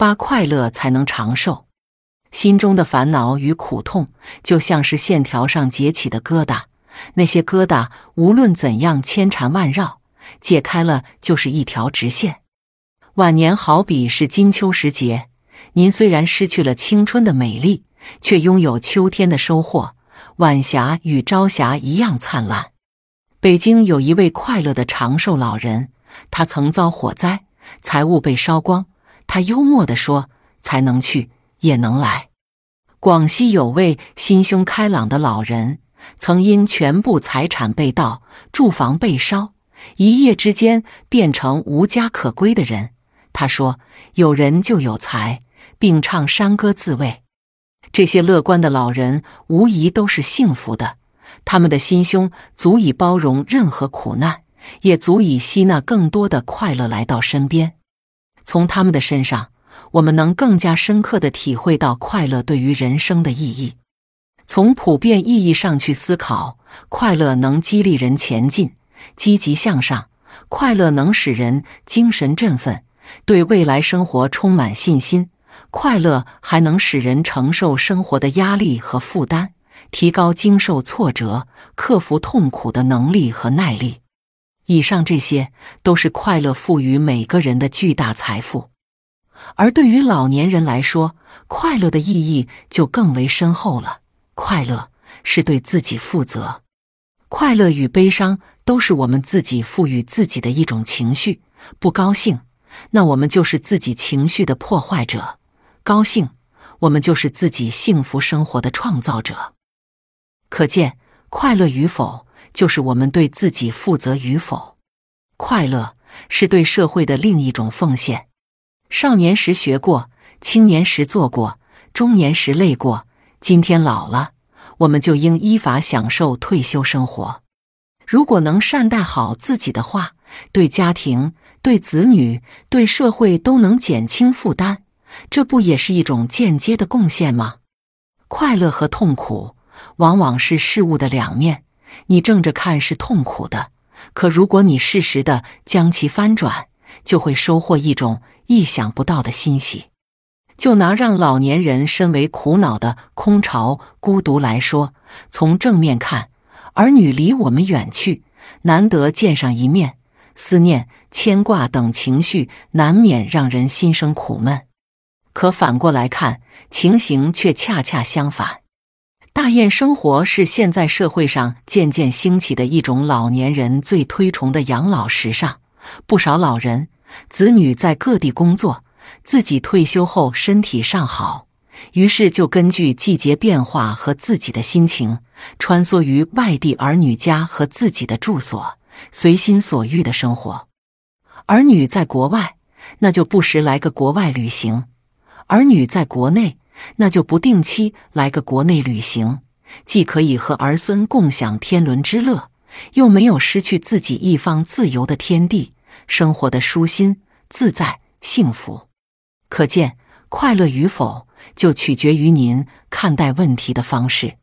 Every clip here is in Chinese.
八快乐才能长寿。心中的烦恼与苦痛，就像是线条上结起的疙瘩，那些疙瘩无论怎样千缠万绕，解开了就是一条直线。晚年好比是金秋时节，您虽然失去了青春的美丽，却拥有秋天的收获。晚霞与朝霞一样灿烂。北京有一位快乐的长寿老人，他曾遭火灾，财物被烧光。他幽默地说：“才能去，也能来。”广西有位心胸开朗的老人，曾因全部财产被盗、住房被烧，一夜之间变成无家可归的人。他说：“有人就有财，并唱山歌自慰。”这些乐观的老人无疑都是幸福的，他们的心胸足以包容任何苦难，也足以吸纳更多的快乐来到身边。从他们的身上，我们能更加深刻的体会到快乐对于人生的意义。从普遍意义上去思考，快乐能激励人前进、积极向上；快乐能使人精神振奋，对未来生活充满信心。快乐还能使人承受生活的压力和负担，提高经受挫折、克服痛苦的能力和耐力。以上这些都是快乐赋予每个人的巨大财富。而对于老年人来说，快乐的意义就更为深厚了。快乐是对自己负责。快乐与悲伤都是我们自己赋予自己的一种情绪。不高兴，那我们就是自己情绪的破坏者。高兴，我们就是自己幸福生活的创造者。可见，快乐与否，就是我们对自己负责与否。快乐是对社会的另一种奉献。少年时学过，青年时做过，中年时累过，今天老了，我们就应依法享受退休生活。如果能善待好自己的话，对家庭、对子女、对社会都能减轻负担。这不也是一种间接的贡献吗？快乐和痛苦往往是事物的两面，你正着看是痛苦的，可如果你适时的将其翻转，就会收获一种意想不到的欣喜。就拿让老年人深为苦恼的空巢孤独来说，从正面看，儿女离我们远去，难得见上一面，思念、牵挂等情绪难免让人心生苦闷。可反过来看，情形却恰恰相反。大雁生活是现在社会上渐渐兴起的一种老年人最推崇的养老时尚。不少老人子女在各地工作，自己退休后身体尚好，于是就根据季节变化和自己的心情，穿梭于外地儿女家和自己的住所，随心所欲的生活。儿女在国外，那就不时来个国外旅行。儿女在国内，那就不定期来个国内旅行，既可以和儿孙共享天伦之乐，又没有失去自己一方自由的天地，生活的舒心自在幸福。可见，快乐与否，就取决于您看待问题的方式。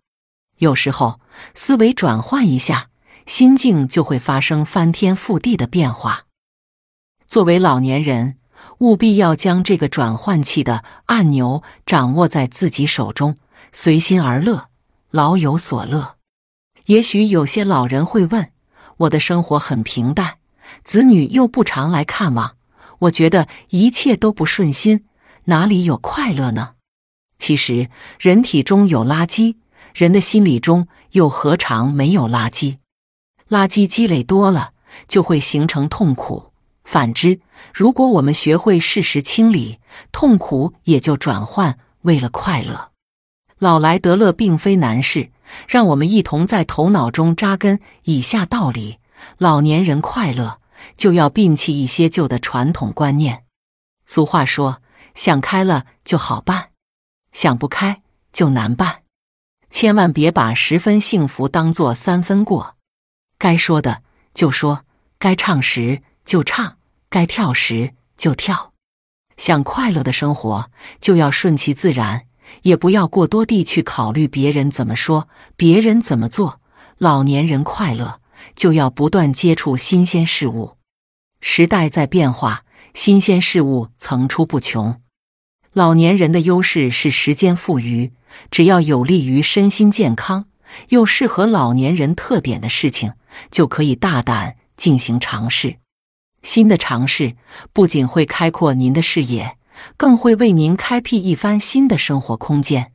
有时候，思维转换一下，心境就会发生翻天覆地的变化。作为老年人。务必要将这个转换器的按钮掌握在自己手中，随心而乐，老有所乐。也许有些老人会问：我的生活很平淡，子女又不常来看望，我觉得一切都不顺心，哪里有快乐呢？其实，人体中有垃圾，人的心理中又何尝没有垃圾？垃圾积累多了，就会形成痛苦。反之，如果我们学会适时清理，痛苦也就转换为了快乐。老来得乐并非难事，让我们一同在头脑中扎根以下道理：老年人快乐，就要摒弃一些旧的传统观念。俗话说：“想开了就好办，想不开就难办。”千万别把十分幸福当做三分过，该说的就说，该唱时就唱。该跳时就跳，想快乐的生活就要顺其自然，也不要过多地去考虑别人怎么说、别人怎么做。老年人快乐就要不断接触新鲜事物，时代在变化，新鲜事物层出不穷。老年人的优势是时间富余，只要有利于身心健康，又适合老年人特点的事情，就可以大胆进行尝试。新的尝试不仅会开阔您的视野，更会为您开辟一番新的生活空间。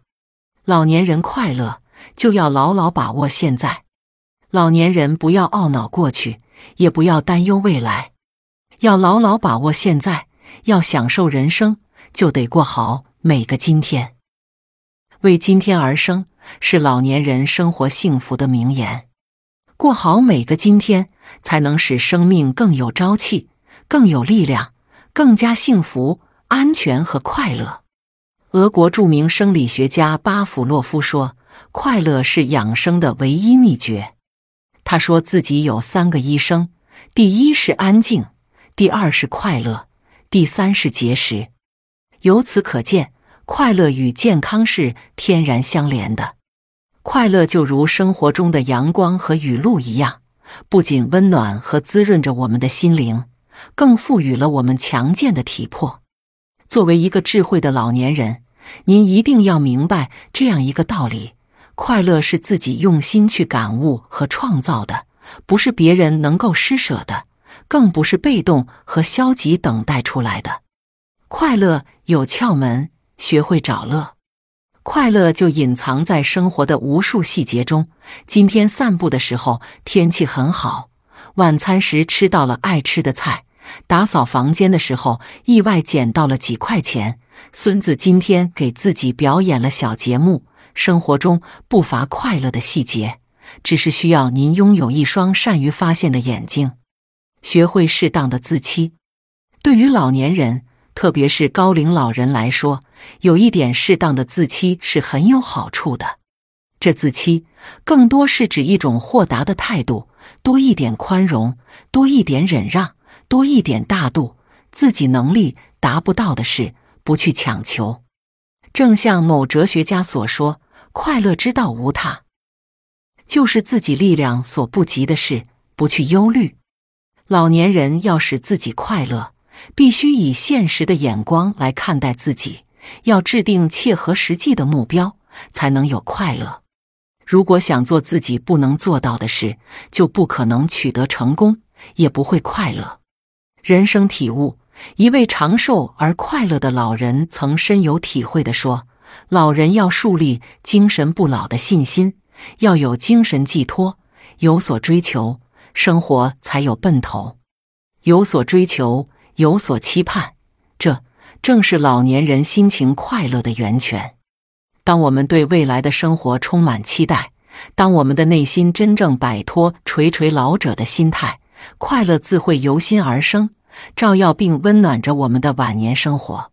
老年人快乐，就要牢牢把握现在。老年人不要懊恼过去，也不要担忧未来，要牢牢把握现在，要享受人生。就得过好每个今天，为今天而生是老年人生活幸福的名言。过好每个今天，才能使生命更有朝气、更有力量、更加幸福、安全和快乐。俄国著名生理学家巴甫洛夫说：“快乐是养生的唯一秘诀。”他说自己有三个医生：第一是安静，第二是快乐，第三是节食。由此可见，快乐与健康是天然相连的。快乐就如生活中的阳光和雨露一样，不仅温暖和滋润着我们的心灵，更赋予了我们强健的体魄。作为一个智慧的老年人，您一定要明白这样一个道理：快乐是自己用心去感悟和创造的，不是别人能够施舍的，更不是被动和消极等待出来的。快乐有窍门，学会找乐。快乐就隐藏在生活的无数细节中。今天散步的时候天气很好，晚餐时吃到了爱吃的菜，打扫房间的时候意外捡到了几块钱。孙子今天给自己表演了小节目。生活中不乏快乐的细节，只是需要您拥有一双善于发现的眼睛，学会适当的自欺。对于老年人。特别是高龄老人来说，有一点适当的自欺是很有好处的。这自欺更多是指一种豁达的态度，多一点宽容，多一点忍让，多一点大度。自己能力达不到的事，不去强求。正像某哲学家所说：“快乐之道无他，就是自己力量所不及的事，不去忧虑。”老年人要使自己快乐。必须以现实的眼光来看待自己，要制定切合实际的目标，才能有快乐。如果想做自己不能做到的事，就不可能取得成功，也不会快乐。人生体悟：一位长寿而快乐的老人曾深有体会地说：“老人要树立精神不老的信心，要有精神寄托，有所追求，生活才有奔头。有所追求。”有所期盼，这正是老年人心情快乐的源泉。当我们对未来的生活充满期待，当我们的内心真正摆脱垂垂老者的心态，快乐自会由心而生，照耀并温暖着我们的晚年生活。